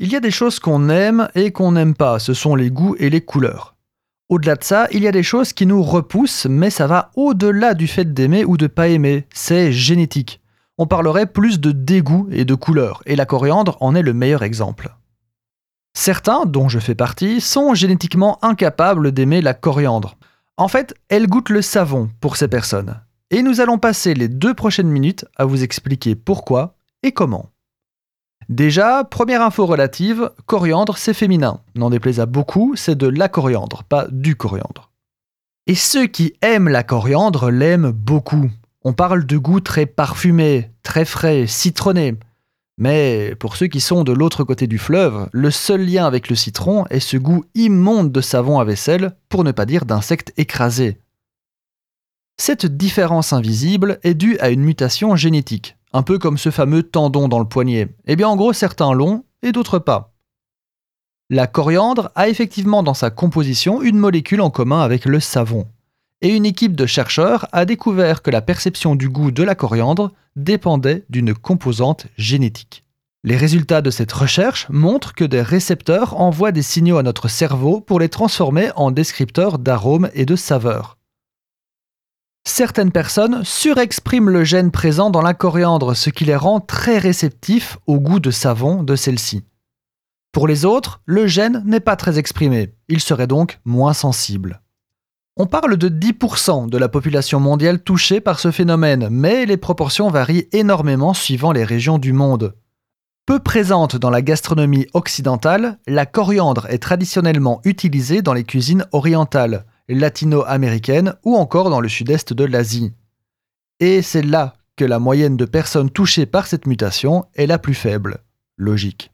Il y a des choses qu'on aime et qu'on n'aime pas, ce sont les goûts et les couleurs. Au-delà de ça, il y a des choses qui nous repoussent, mais ça va au-delà du fait d'aimer ou de pas aimer, c'est génétique. On parlerait plus de dégoût et de couleur, et la coriandre en est le meilleur exemple. Certains, dont je fais partie, sont génétiquement incapables d'aimer la coriandre. En fait, elle goûte le savon pour ces personnes. Et nous allons passer les deux prochaines minutes à vous expliquer pourquoi et comment. Déjà, première info relative, coriandre c'est féminin. N'en déplaise à beaucoup, c'est de la coriandre, pas du coriandre. Et ceux qui aiment la coriandre l'aiment beaucoup. On parle de goût très parfumé, très frais, citronné. Mais pour ceux qui sont de l'autre côté du fleuve, le seul lien avec le citron est ce goût immonde de savon à vaisselle, pour ne pas dire d'insectes écrasés. Cette différence invisible est due à une mutation génétique, un peu comme ce fameux tendon dans le poignet. Eh bien en gros certains l'ont et d'autres pas. La coriandre a effectivement dans sa composition une molécule en commun avec le savon. Et une équipe de chercheurs a découvert que la perception du goût de la coriandre dépendait d'une composante génétique. Les résultats de cette recherche montrent que des récepteurs envoient des signaux à notre cerveau pour les transformer en descripteurs d'arômes et de saveurs certaines personnes surexpriment le gène présent dans la coriandre, ce qui les rend très réceptifs au goût de savon de celle-ci. Pour les autres, le gène n'est pas très exprimé, il serait donc moins sensible. On parle de 10% de la population mondiale touchée par ce phénomène, mais les proportions varient énormément suivant les régions du monde. Peu présente dans la gastronomie occidentale, la coriandre est traditionnellement utilisée dans les cuisines orientales, latino-américaine ou encore dans le sud-est de l'Asie. Et c'est là que la moyenne de personnes touchées par cette mutation est la plus faible. Logique.